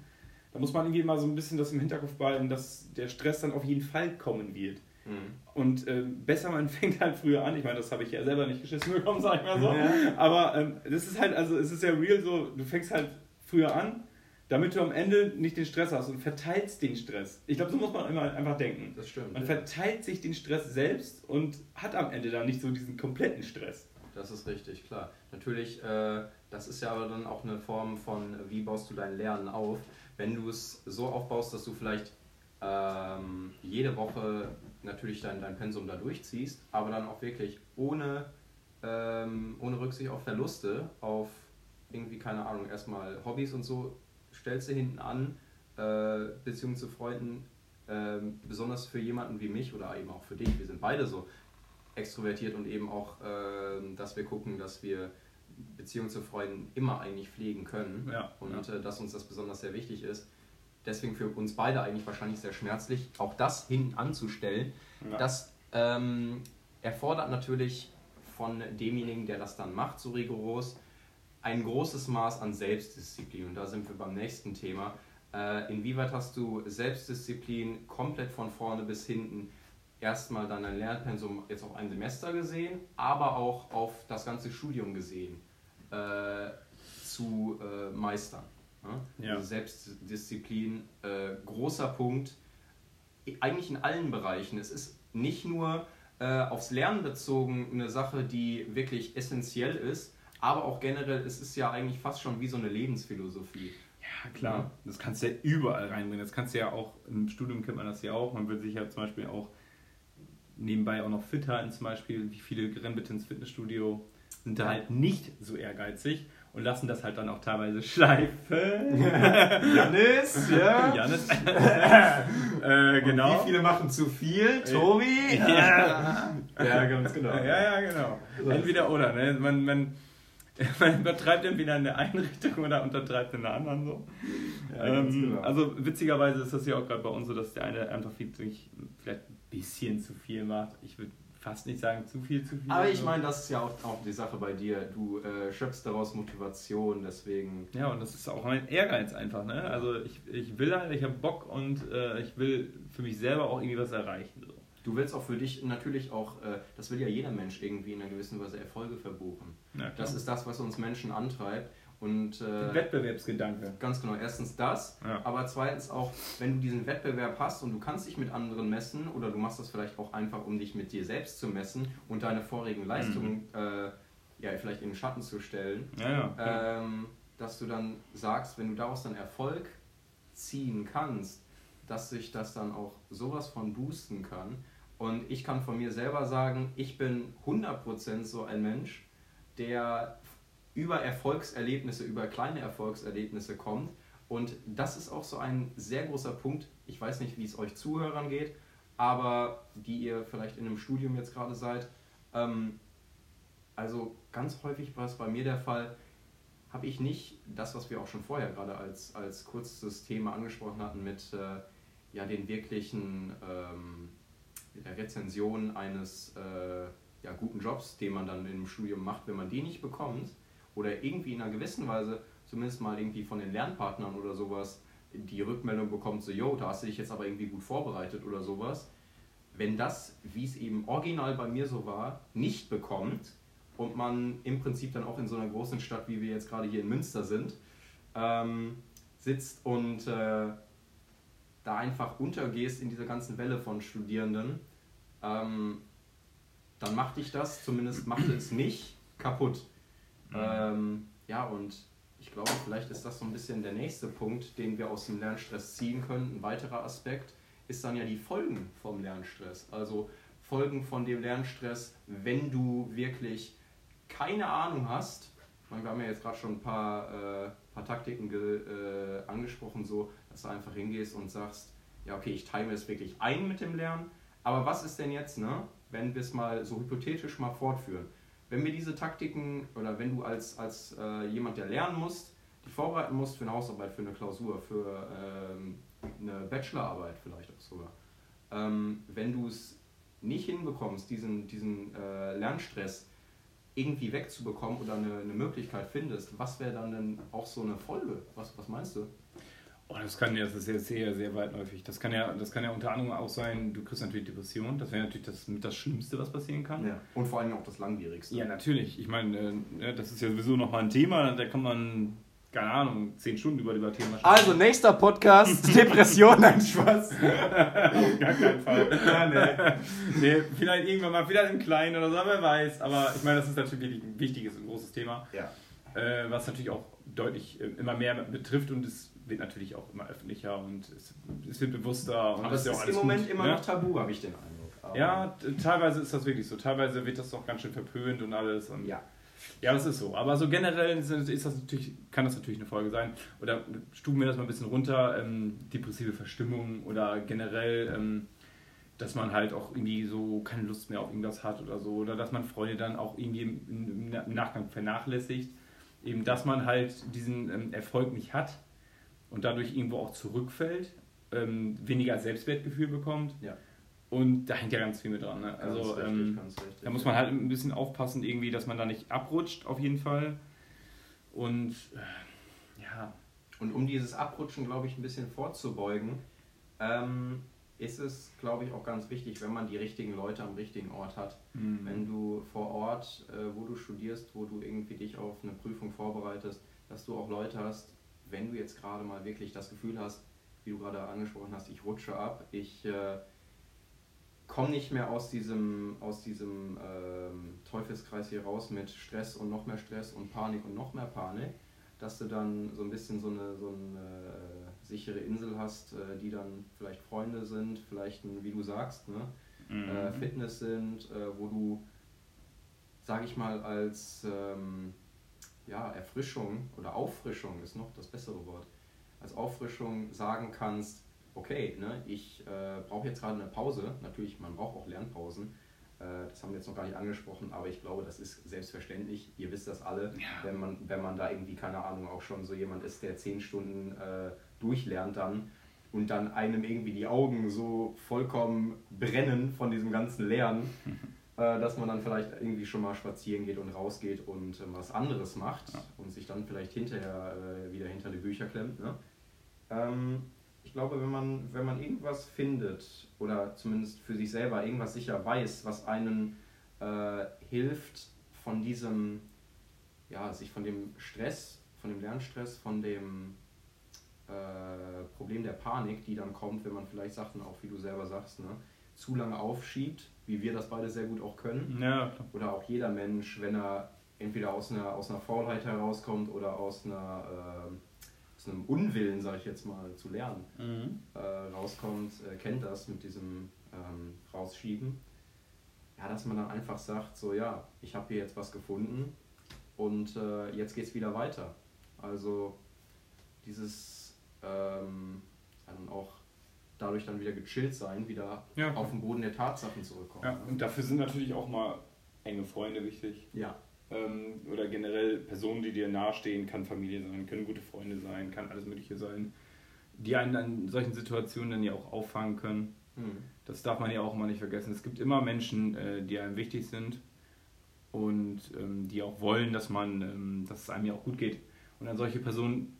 Da muss man irgendwie mal so ein bisschen das im Hinterkopf behalten, dass der Stress dann auf jeden Fall kommen wird. Mhm. Und äh, besser man fängt halt früher an. Ich meine, das habe ich ja selber nicht geschissen bekommen, sag ich mal so. Ja. Aber ähm, das ist halt, also es ist ja real so, du fängst halt früher an, damit du am Ende nicht den Stress hast und verteilst den Stress. Ich glaube, so muss man immer einfach denken. Das stimmt. Man ja. verteilt sich den Stress selbst und hat am Ende dann nicht so diesen kompletten Stress. Das ist richtig, klar. Natürlich, äh, das ist ja aber dann auch eine Form von, wie baust du dein Lernen auf. Wenn du es so aufbaust, dass du vielleicht ähm, jede Woche natürlich dein, dein Pensum da durchziehst, aber dann auch wirklich ohne, ähm, ohne Rücksicht auf Verluste, auf irgendwie, keine Ahnung, erstmal Hobbys und so, stellst du hinten an, äh, Beziehungen zu Freunden, ähm, besonders für jemanden wie mich oder eben auch für dich, wir sind beide so extrovertiert und eben auch, ähm, dass wir gucken, dass wir Beziehungen zu Freunden immer eigentlich pflegen können Ja, und Äh, dass uns das besonders sehr wichtig ist. Deswegen für uns beide eigentlich wahrscheinlich sehr schmerzlich, auch das hinten anzustellen. Ja. Das ähm, erfordert natürlich von demjenigen, der das dann macht, so rigoros, ein großes Maß an Selbstdisziplin. Und da sind wir beim nächsten Thema. Äh, inwieweit hast du Selbstdisziplin komplett von vorne bis hinten erstmal dann dein Lernpensum jetzt auf ein Semester gesehen, aber auch auf das ganze Studium gesehen, äh, zu äh, meistern? Ja. Also Selbstdisziplin, äh, großer Punkt, eigentlich in allen Bereichen. Es ist nicht nur äh, aufs Lernen bezogen eine Sache, die wirklich essentiell ist, aber auch generell, es ist ja eigentlich fast schon wie so eine Lebensphilosophie. Ja, klar. Das kannst du ja überall reinbringen. Das kannst du ja auch, im Studium kennt man das ja auch. Man wird sich ja zum Beispiel auch nebenbei auch noch fit halten. Zum Beispiel, wie viele rennen bitte ins Fitnessstudio, sind da Ja. halt nicht so ehrgeizig und lassen das halt dann auch teilweise schleifen. Janis, ja. Janis. äh, genau. Wie viele machen zu viel? Tobi? Ja. ja ganz genau. Ja, ja, genau. Entweder oder. Ne? Man, man, man übertreibt entweder in der einen Richtung oder untertreibt in der anderen so. Ja, ähm, genau. Also witzigerweise ist das ja auch gerade bei uns so, dass der eine einfach viel, vielleicht ein bisschen zu viel macht. Ich würde fast nicht sagen zu viel, zu viel. Aber ich meine, das ist ja auch, auch die Sache bei dir. Du äh, schöpfst daraus Motivation, deswegen. Ja, und das ist auch mein Ehrgeiz einfach. Ne? Also ich, ich will halt, ich habe Bock und äh, ich will für mich selber auch irgendwie was erreichen. So. Du willst auch für dich natürlich auch, äh, das will ja jeder Mensch irgendwie in einer gewissen Weise Erfolge verbuchen. Ja, das ist das, was uns Menschen antreibt. Und, äh, Wettbewerbsgedanke. Ganz genau. Erstens das, ja. aber zweitens auch, wenn du diesen Wettbewerb hast und du kannst dich mit anderen messen oder du machst das vielleicht auch einfach, um dich mit dir selbst zu messen und deine vorigen Leistungen mhm. äh, ja, vielleicht in den Schatten zu stellen, ja, ähm, dass du dann sagst, wenn du daraus dann Erfolg ziehen kannst, dass sich das dann auch sowas von boosten kann. Und ich kann von mir selber sagen, ich bin 100% so ein Mensch, der über Erfolgserlebnisse, über kleine Erfolgserlebnisse kommt. Und das ist auch so ein sehr großer Punkt. Ich weiß nicht, wie es euch Zuhörern geht, aber die ihr vielleicht in einem Studium jetzt gerade seid. Ähm, also ganz häufig war es bei mir der Fall, habe ich nicht das, was wir auch schon vorher gerade als, als kurzes Thema angesprochen hatten, mit äh, ja, den wirklichen ähm, der Rezension eines äh, ja, guten Jobs, den man dann im Studium macht, wenn man die nicht bekommt, oder irgendwie in einer gewissen Weise zumindest mal irgendwie von den Lernpartnern oder sowas die Rückmeldung bekommt, so, yo, da hast du dich jetzt aber irgendwie gut vorbereitet oder sowas. Wenn das, wie es eben original bei mir so war, nicht bekommt und man im Prinzip dann auch in so einer großen Stadt, wie wir jetzt gerade hier in Münster sind, ähm, sitzt und äh, da einfach untergehst in dieser ganzen Welle von Studierenden, ähm, dann macht dich das, zumindest machte es mich, kaputt. Mhm. Ähm, ja, und ich glaube, vielleicht ist das so ein bisschen der nächste Punkt, den wir aus dem Lernstress ziehen können. Ein weiterer Aspekt ist dann ja die Folgen vom Lernstress. Also Folgen von dem Lernstress, wenn du wirklich keine Ahnung hast. Meine, wir haben ja jetzt gerade schon ein paar, äh, paar Taktiken äh, angesprochen, so, dass du einfach hingehst und sagst, ja, okay, ich time es wirklich ein mit dem Lernen, aber was ist denn jetzt, ne, wenn wir es mal so hypothetisch mal fortführen? Wenn wir diese Taktiken oder wenn du als, als äh, jemand, der lernen musst, dich vorbereiten musst für eine Hausarbeit, für eine Klausur, für ähm, eine Bachelorarbeit vielleicht auch sogar, ähm, wenn du es nicht hinbekommst, diesen, diesen äh, Lernstress irgendwie wegzubekommen oder eine, eine Möglichkeit findest, was wäre dann denn auch so eine Folge? Was, was meinst du? Oh, das kann ja, das ist sehr, sehr, sehr weitläufig. Das kann ja, das kann ja unter anderem auch sein, du kriegst natürlich Depression. Das wäre natürlich das, das Schlimmste, was passieren kann. Ja. Und vor allem auch das Langwierigste. Ja, natürlich. Ich meine, äh, das ist ja sowieso nochmal ein Thema, da kann man, keine Ahnung, zehn Stunden über das Thema sprechen. Also, nächster Podcast, Depression, nein, Spaß. Auf gar keinen Fall. Ja, nee. nee, vielleicht irgendwann mal, vielleicht im Kleinen oder so, wer weiß. Aber ich meine, das ist natürlich ein wichtiges und großes Thema. Ja. Äh, was natürlich auch deutlich äh, immer mehr betrifft und es wird natürlich auch immer öffentlicher und es, es wird bewusster. Und aber es ist, ist im Moment gut, immer ne? noch tabu, habe ich den Eindruck. Aber ja, teilweise ist das wirklich so. Teilweise wird das doch ganz schön verpönt und alles. Und ja. Ja, das ist so. Aber so generell ist das natürlich, kann das natürlich eine Folge sein. Oder stufen wir das mal ein bisschen runter, ähm, depressive Verstimmung oder generell, ähm, dass man halt auch irgendwie so keine Lust mehr auf irgendwas hat oder so. Oder dass man Freunde dann auch irgendwie im, im Nachgang vernachlässigt. Eben, dass man halt diesen ähm, Erfolg nicht hat und dadurch irgendwo auch zurückfällt, ähm, weniger Selbstwertgefühl bekommt. Ja. Und da hängt ja ganz viel mit dran. Ne? Also richtig, ähm, richtig, da muss man halt ein bisschen aufpassen, irgendwie, dass man da nicht abrutscht, auf jeden Fall. Und äh, ja. Und um dieses Abrutschen, glaube ich, ein bisschen vorzubeugen, ähm, ist es, glaube ich, auch ganz wichtig, wenn man die richtigen Leute am richtigen Ort hat. Mhm. Wenn du vor Ort, äh, wo du studierst, wo du irgendwie dich auf eine Prüfung vorbereitest, dass du auch Leute hast, wenn du jetzt gerade mal wirklich das Gefühl hast, wie du gerade angesprochen hast, ich rutsche ab, ich äh, komme nicht mehr aus diesem, aus diesem ähm, Teufelskreis hier raus mit Stress und noch mehr Stress und Panik und noch mehr Panik, dass du dann so ein bisschen so eine, so eine äh, sichere Insel hast, äh, die dann vielleicht Freunde sind, vielleicht, ein, wie du sagst, ne? Mhm. Äh, Fitness sind, äh, wo du, sag ich mal, als... Ähm, ja, Erfrischung oder Auffrischung ist noch das bessere Wort, als Auffrischung sagen kannst, okay, ne, ich äh, brauche jetzt gerade eine Pause, natürlich, man braucht auch Lernpausen, Äh, das haben wir jetzt noch gar nicht angesprochen, aber ich glaube, das ist selbstverständlich. Ihr wisst das alle, Ja. wenn, man, wenn man da irgendwie, keine Ahnung, auch schon so jemand ist, der zehn Stunden äh, durchlernt dann und dann einem irgendwie die Augen so vollkommen brennen von diesem ganzen Lernen, dass man dann vielleicht irgendwie schon mal spazieren geht und rausgeht und äh, was anderes macht Ja. und sich dann vielleicht hinterher äh, wieder hinter die Bücher klemmt. Ne? Ähm, ich glaube, wenn man, wenn man irgendwas findet oder zumindest für sich selber irgendwas sicher weiß, was einen äh, hilft, von diesem, ja, sich von dem Stress, von dem Lernstress, von dem äh, Problem der Panik, die dann kommt, wenn man vielleicht Sachen auch, wie du selber sagst, ne, zu lange aufschiebt, wie wir das beide sehr gut auch können Ja, oder auch jeder Mensch, wenn er entweder aus einer, aus einer Faulheit herauskommt oder aus, einer, ähm, aus einem Unwillen, sage ich jetzt mal, zu lernen, Mhm. äh, rauskommt, äh, kennt das mit diesem ähm, Rausschieben. Ja, dass man dann einfach sagt, so ja, ich habe hier jetzt was gefunden und äh, jetzt geht es wieder weiter. Also dieses ähm, dann auch dadurch dann wieder gechillt sein, wieder Ja, auf den Boden der Tatsachen zurückkommen. Ja, ne? und dafür sind natürlich auch mal enge Freunde wichtig. ja. Ähm, oder generell Personen, die dir nahestehen, kann Familie sein, können gute Freunde sein, kann alles Mögliche sein, die einen in solchen Situationen dann ja auch auffangen können. Hm. Das darf man ja auch mal nicht vergessen. Es gibt immer Menschen, äh, die einem wichtig sind und ähm, die auch wollen, dass man, ähm, dass es einem ja auch gut geht. Und an solche Personen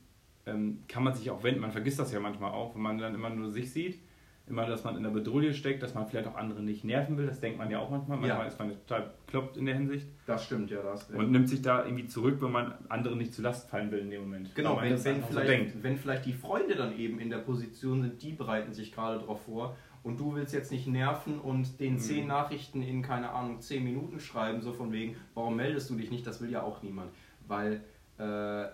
ähm, kann man sich auch wenden. Man vergisst das ja manchmal auch, wenn man dann immer nur sich sieht, immer, dass man in der Bedrohung steckt, dass man vielleicht auch andere nicht nerven will. Das denkt man ja auch manchmal. Manchmal Ja. ist man total kloppt in der Hinsicht Das stimmt, ja, da hast recht. und nimmt sich da irgendwie zurück, wenn man anderen nicht zu Last fallen will in dem Moment. Genau, wenn, das wenn, so vielleicht, denkt. wenn vielleicht die Freunde dann eben in der Position sind, die bereiten sich gerade darauf vor und du willst jetzt nicht nerven und den Mhm. zehn Nachrichten in, keine Ahnung, zehn Minuten schreiben, so von wegen, warum meldest du dich nicht, das will ja auch niemand. Weil äh,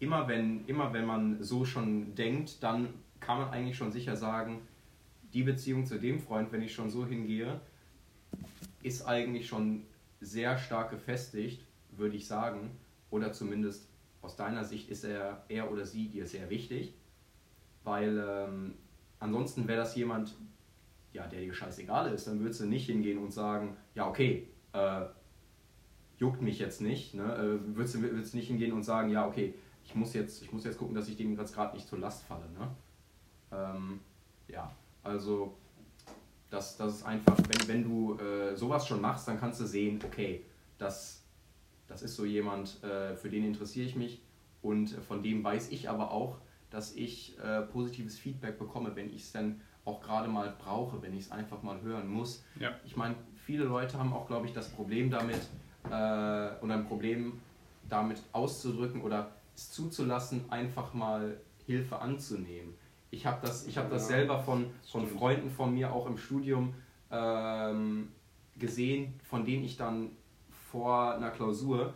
immer, wenn, immer wenn man so schon denkt, dann kann man eigentlich schon sicher sagen, die Beziehung zu dem Freund, wenn ich schon so hingehe, ist eigentlich schon sehr stark gefestigt, würde ich sagen. Oder zumindest aus deiner Sicht ist er, er oder sie dir sehr wichtig. Weil ähm, ansonsten wäre das jemand, ja, der dir scheißegal ist. Dann würdest du nicht hingehen und sagen, ja, okay, äh, juckt mich jetzt nicht. Ne? Äh, würdest, du, würdest du nicht hingehen und sagen, ja, okay, ich muss jetzt, ich muss jetzt gucken, dass ich dem jetzt gerade nicht zur Last falle. Ne? Ähm, ja, also das, das ist einfach, wenn, wenn du äh, sowas schon machst, dann kannst du sehen, okay, das, das ist so jemand, äh, für den interessiere ich mich und von dem weiß ich aber auch, dass ich äh, positives Feedback bekomme, wenn ich es dann auch gerade mal brauche, wenn ich es einfach mal hören muss. Ja. Ich meine, viele Leute haben auch, glaube ich, das Problem damit äh, oder ein Problem damit auszudrücken oder es zuzulassen, einfach mal Hilfe anzunehmen. Ich habe das, ich hab das Ja, selber von, von stimmt. Freunden von mir auch im Studium ähm, gesehen, von denen ich dann vor einer Klausur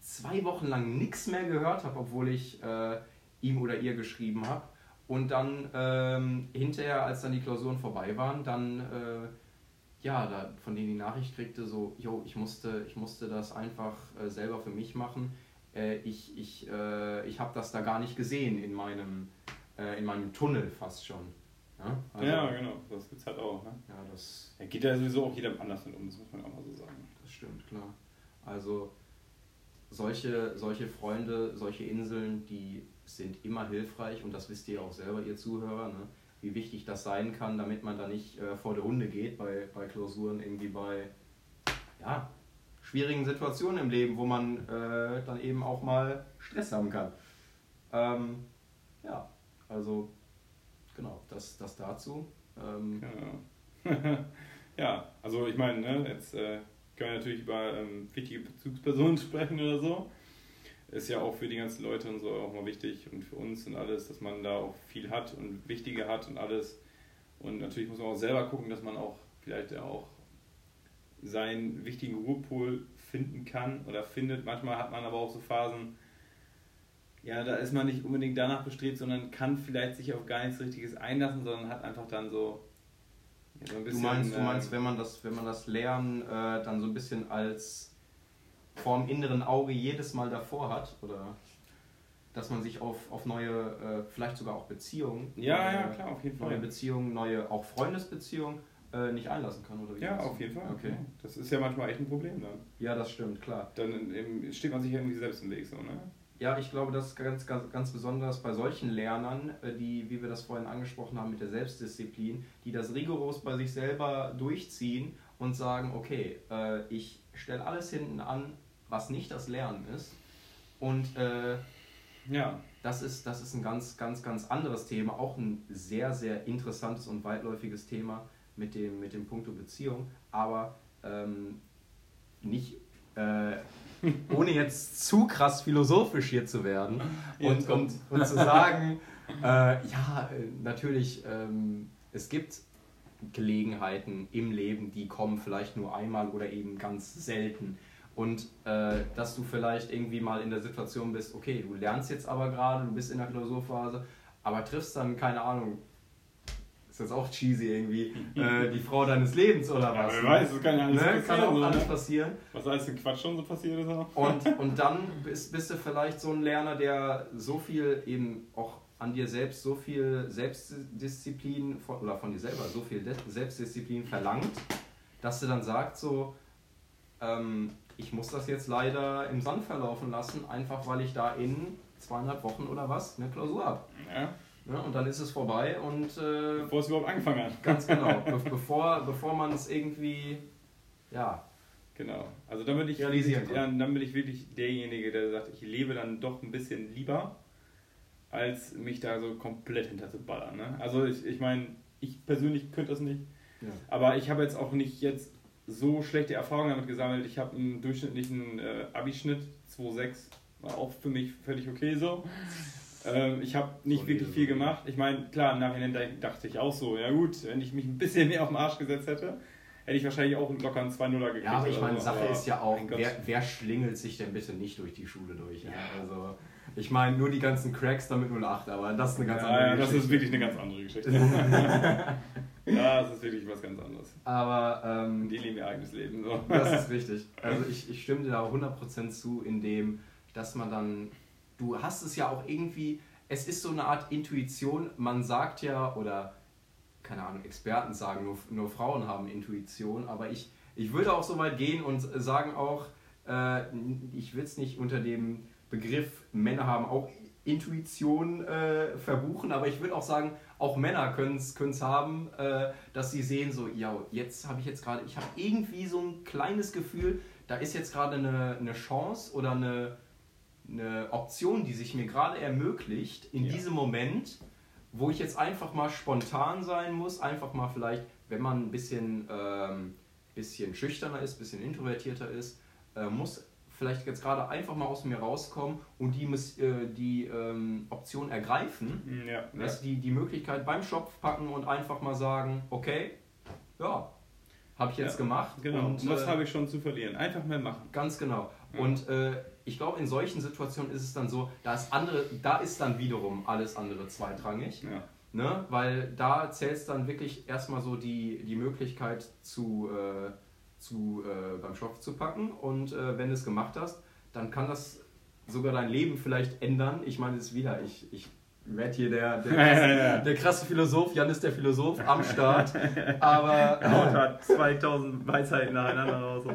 zwei Wochen lang nichts mehr gehört habe, obwohl ich äh, ihm oder ihr geschrieben habe. Und dann ähm, hinterher, als dann die Klausuren vorbei waren, dann äh, ja, da, von denen die Nachricht kriegte, so, yo, ich musste, ich musste das einfach äh, selber für mich machen. Äh, ich ich, äh, ich habe das da gar nicht gesehen in meinem, äh, in meinem Tunnel fast schon. Ja, also, ja, genau, das gibt's halt auch. Ne? ja das, Da geht ja sowieso auch jedem anders mit um, das muss man auch mal so sagen. das stimmt, klar. Also solche, solche Freunde, solche Inseln, die sind immer hilfreich und das wisst ihr auch selber, ihr Zuhörer, ne? wie wichtig das sein kann, damit man da nicht äh, vor der Hunde geht bei, bei Klausuren, irgendwie bei ja, schwierigen Situationen im Leben, wo man äh, dann eben auch mal Stress haben kann. Ähm, ja, also genau, das, das dazu. Ähm, Genau. ja, also ich meine, ne, jetzt äh, können wir natürlich über ähm, wichtige Bezugspersonen sprechen oder so. Ist ja auch für die ganzen Leute und so auch mal wichtig und für uns und alles, dass man da auch viel hat und Wichtige hat und alles. Und natürlich muss man auch selber gucken, dass man auch vielleicht ja auch seinen wichtigen Ruhepol finden kann oder findet. Manchmal hat man aber auch so Phasen, ja, da ist man nicht unbedingt danach bestrebt, sondern kann vielleicht sich auf gar nichts Richtiges einlassen, sondern hat einfach dann so, ja, so ein Du bisschen. meinst, du ähm, meinst, wenn man das, wenn man das Lernen äh, dann so ein bisschen als vorm inneren Auge jedes Mal davor hat, oder dass man sich auf, auf neue, äh, vielleicht sogar auch Beziehungen, Ja, neue, ja, klar, auf jeden neue Fall. Beziehungen, neue auch Freundesbeziehungen äh, nicht einlassen kann, oder wie? Ja, auf jeden Fall. Okay. Das ist ja manchmal echt ein Problem dann. Ja, das stimmt, klar. Dann steht man sich ja irgendwie selbst im Weg, so, ne? Ja, ich glaube, das ist ganz, ganz, ganz besonders bei solchen Lernern, äh, die, wie wir das vorhin angesprochen haben, mit der Selbstdisziplin, die das rigoros bei sich selber durchziehen und sagen, okay, äh, ich stelle alles hinten an, was nicht das Lernen ist. Und äh, Ja. das ist, das ist ein ganz, ganz, ganz anderes Thema, auch ein sehr, sehr interessantes und weitläufiges Thema mit dem, mit dem Punkto Beziehung, aber ähm, nicht, äh, ohne jetzt zu krass philosophisch hier zu werden und, und, und zu sagen, äh, ja, äh, natürlich, ähm, es gibt Gelegenheiten im Leben, die kommen vielleicht nur einmal oder eben ganz selten. Und äh, dass du vielleicht irgendwie mal in der Situation bist, okay, du lernst jetzt aber gerade, du bist in der Klausurphase, aber triffst dann, keine Ahnung, ist jetzt auch cheesy irgendwie, äh, die Frau deines Lebens oder Ja, was. wer weiß, das kann ja alles ne? passieren. Kann auch alles passieren. Was alles in Quatsch schon so passiert ist. auch. Und, und dann bist, bist du vielleicht so ein Lerner, der so viel eben auch an dir selbst, so viel Selbstdisziplin von, oder von dir selber, so viel Selbstdisziplin verlangt, dass du dann sagst so, ähm, ich muss das jetzt leider im Sand verlaufen lassen, einfach weil ich da in zweieinhalb Wochen oder was eine Klausur habe. Ja. Ne? Und dann ist es vorbei und äh, Bevor es überhaupt angefangen hat. ganz genau, be bevor, bevor man es irgendwie, ja, Genau. Also dann bin ich, Realisieren ja, dann bin ich wirklich derjenige, der sagt, ich lebe dann doch ein bisschen lieber, als mich da so komplett hinter zu ballern. Ne? Also ich, ich meine, ich persönlich könnte das nicht. Ja. Aber ich habe jetzt auch nicht jetzt so schlechte Erfahrungen damit gesammelt. Ich habe einen durchschnittlichen äh, Abischnitt 2,6. War auch für mich völlig okay so. Ähm, ich habe nicht Solide, wirklich viel gemacht. Ich meine, klar, im Nachhinein dachte ich auch so, ja gut, wenn ich mich ein bisschen mehr auf den Arsch gesetzt hätte, hätte ich wahrscheinlich auch einen lockeren 2-0er gekriegt. Ja, aber ich meine, so, Sache ist ja auch, wer, wer schlingelt sich denn bitte nicht durch die Schule durch? Ja? Ja. Also, ich meine, nur die ganzen Cracks damit 08, aber das ist eine ganz ja, andere ja, das Geschichte. ist wirklich eine ganz andere Geschichte. ja, das ist wirklich was ganz anderes. aber ähm, Die leben ihr eigenes Leben. So. das ist richtig. Also ich, ich stimme dir da 100% zu, in dem, dass man dann, du hast es ja auch irgendwie, es ist so eine Art Intuition, man sagt ja, oder keine Ahnung, Experten sagen, nur, nur Frauen haben Intuition, aber ich, ich würde auch so weit gehen und sagen auch, äh, ich will es nicht unter dem Begriff Männer haben auch Intuition äh, verbuchen, aber ich würde auch sagen, auch Männer können es haben, äh, dass sie sehen, so, ja, jetzt habe ich jetzt gerade, ich habe irgendwie so ein kleines Gefühl, da ist jetzt gerade eine, eine Chance oder eine, eine Option, die sich mir gerade ermöglicht, in Ja. diesem Moment, wo ich jetzt einfach mal spontan sein muss, einfach mal vielleicht, wenn man ein bisschen, ähm, bisschen schüchterner ist, ein bisschen introvertierter ist, äh, muss vielleicht jetzt gerade einfach mal aus mir rauskommen und die, äh, die ähm, Option ergreifen, Ja, ja. dass die die Möglichkeit beim Schopf packen und einfach mal sagen, okay, ja, habe ich jetzt Ja, gemacht. Genau. Und, was äh, habe ich schon zu verlieren? Einfach mal machen. Ganz genau. Ja. Und äh, ich glaube, in solchen Situationen ist es dann so, da ist, andere, da ist dann wiederum alles andere zweitrangig. Ja. Ne? Weil da zählt es dann wirklich erstmal so die, die Möglichkeit zu, äh, zu äh, beim Schopf zu packen. Und äh, wenn du es gemacht hast, dann kann das sogar dein Leben vielleicht ändern. Ich meine, es ist wieder, ich, ich werde hier der, der, krasse, ja, ja. der krasse Philosoph, Jan ist der Philosoph am Start. Aber Haut hat 2000 Weisheiten nacheinander raus.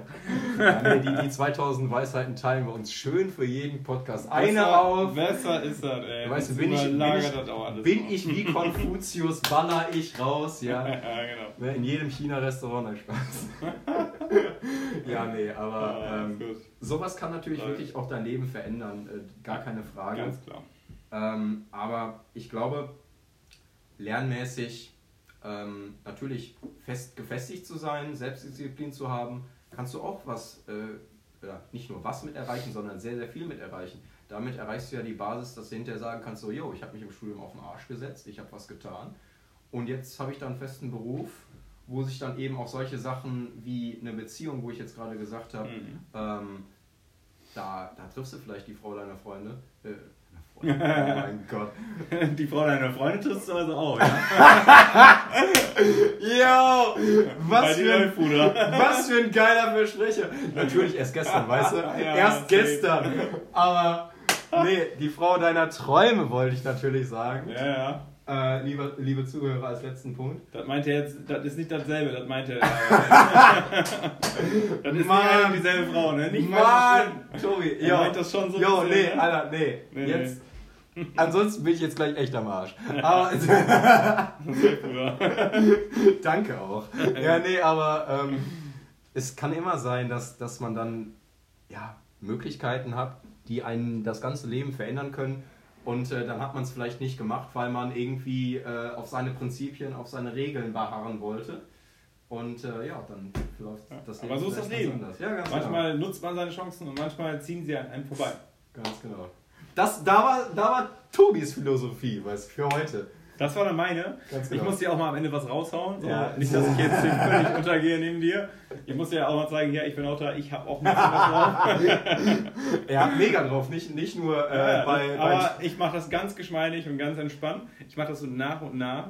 Ja, nee, die, die 2000 Weisheiten teilen wir uns schön für jeden Podcast. Eine Besser- auf. Besser ist das, ey. Weißt du, bin ich, bin, ich, bin ich wie Konfuzius, baller ich raus, ja. Ja, genau. Ne, In jedem China-Restaurant, nein, Spaß. ja, nee, aber Ja, ähm, sowas kann natürlich wirklich auch dein Leben verändern, äh, gar keine Frage. Ganz klar. Ähm, aber ich glaube, lernmäßig ähm, natürlich fest gefestigt zu sein, Selbstdisziplin zu haben, kannst du auch was, äh, ja, nicht nur was mit erreichen, sondern sehr, sehr viel mit erreichen. Damit erreichst du ja die Basis, dass du hinterher sagen kannst, so, yo, ich habe mich im Studium auf den Arsch gesetzt, ich habe was getan und jetzt habe ich da einen festen Beruf, wo sich dann eben auch solche Sachen wie eine Beziehung, wo ich jetzt gerade gesagt habe, Mhm. ähm, da, da triffst du vielleicht die Frau deiner Freunde. Äh, deiner Freunde. Oh mein Gott. Die Frau deiner Freundin triffst du also auch, ja? Yo! Was für, ein, was für ein geiler Versprecher. Natürlich erst gestern, weißt du? Ja, erst gestern. Aber nee, die Frau deiner Träume wollte ich natürlich sagen. Ja, ja. äh, liebe, liebe Zuhörer, als letzten Punkt. Das meint er jetzt, das ist nicht dasselbe, das meint er. das ist Mann. nicht eine dieselbe Frau, ne? Nicht Mann. Tobi, Er jo, meint das schon so jo, nee, ne? Alter, nee, Nee, jetzt, ansonsten bin ich jetzt gleich echt am Arsch. Aber, danke auch. Ja, nee, aber ähm, es kann immer sein, dass, dass man dann, ja, Möglichkeiten hat, die einen das ganze Leben verändern können. Und äh, dann hat man es vielleicht nicht gemacht, weil man irgendwie äh, auf seine Prinzipien, auf seine Regeln beharren wollte. Und äh, ja, dann läuft das aber so ist das Leben. Ja, Manchmal nutzt man seine Chancen und manchmal ziehen sie an einem vorbei. genau. Ganz genau. Das, da, war, da war Tobis Philosophie, weißt du, für heute. Das war dann meine. Ganz Ich genau. muss dir auch mal am Ende was raushauen. So. Ja. Nicht, dass ich jetzt hier völlig untergehe neben dir. Ich muss dir ja auch mal zeigen, ja, ich bin auch da, ich habe auch bisschen was drauf. Er hat mega drauf, nicht, nicht nur äh, Ja, bei, aber ich mache das ganz geschmeidig und ganz entspannt. Ich mache das so nach und nach.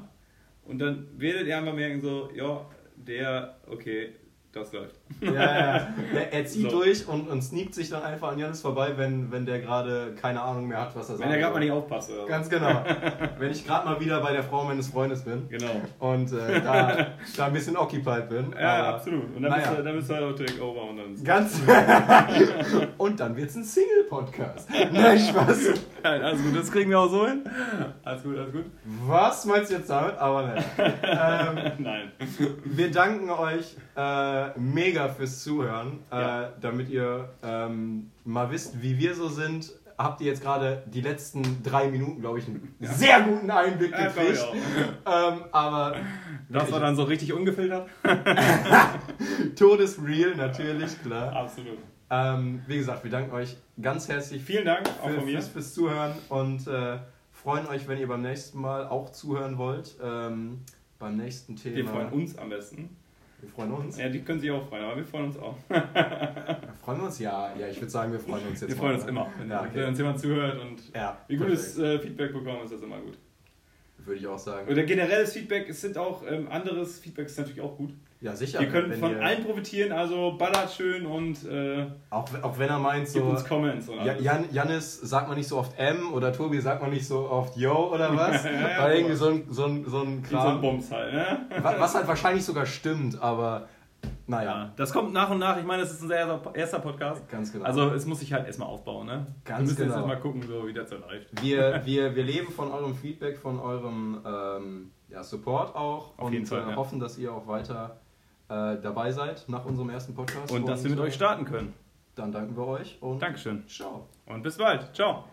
Und dann werdet ihr einfach merken, so, ja, der, okay, das läuft. Ja, ja, er, er zieht So. durch und, und sneakt sich dann einfach an Janis vorbei, wenn, wenn der gerade keine Ahnung mehr hat, was er sagt. Wenn er gerade mal nicht aufpasst. Oder. Ganz genau. wenn ich gerade mal wieder bei der Frau meines Freundes bin Genau. und äh, da, da ein bisschen occupied bin. Ja, aber- absolut. Und dann, naja. bist du, dann bist du halt auch direkt over und dann. Ganz. und dann wird's ein Single-Podcast. Nein, Spaß. Nein, alles gut, das kriegen wir auch so hin. Alles gut, alles gut. Was meinst du jetzt damit? Aber nein. ähm, Nein. wir danken euch äh, mega fürs Zuhören. Äh, Ja. damit ihr ähm, mal wisst, wie wir so sind, habt ihr jetzt gerade die letzten drei Minuten, glaube ich, einen sehr guten Einblick Ja, gekriegt. ähm, aber Das war dann so richtig ungefiltert? Todesreal, natürlich, klar. Absolut. Ähm, wie gesagt, wir danken euch ganz herzlich Vielen Dank auch für, von mir. fürs, fürs Zuhören und äh, freuen euch, wenn ihr beim nächsten Mal auch zuhören wollt. Ähm, beim nächsten Thema. Wir freuen uns am besten. Wir freuen uns. Ja, die können sich auch freuen, aber wir freuen uns auch. Freuen wir uns? Ja, ja, ich würde sagen, wir freuen uns jetzt Wir freuen uns immer. Wenn, Ja, wenn okay. uns jemand zuhört und Ja, wie gutes äh, Feedback bekommen, ist das immer gut. Würde ich auch sagen. Oder generelles Feedback, es sind auch ähm, anderes Feedback ist natürlich auch gut. Ja, sicher. Wir können von ihr, allen profitieren, also ballert schön und äh, auch, auch wenn er meint, so. uns Comments. Und Ja. Jan, Janis sagt man nicht so oft M oder Tobi sagt man nicht so oft Yo oder was? Ja, ja, Weil irgendwie aber- so ein, so ein, so ein Gibt so Kram. Bums halt, ne? wa- Was halt wahrscheinlich sogar stimmt, aber naja, Ja, das kommt nach und nach. Ich meine, das ist unser erster, erster Podcast. ganz genau. Also es muss sich halt erstmal aufbauen, ne? Ganz wir müssen jetzt genau. erstmal gucken, so, wie das so läuft. wir, wir, wir leben von eurem Feedback, von eurem ähm, ja, Support auch Auf und jeden Fall, äh, ja. hoffen, dass ihr auch weiter äh, dabei seid nach unserem ersten Podcast. Und dass wir mit äh, euch starten können. Dann danken wir euch und Dankeschön. ciao. Und bis bald. Ciao.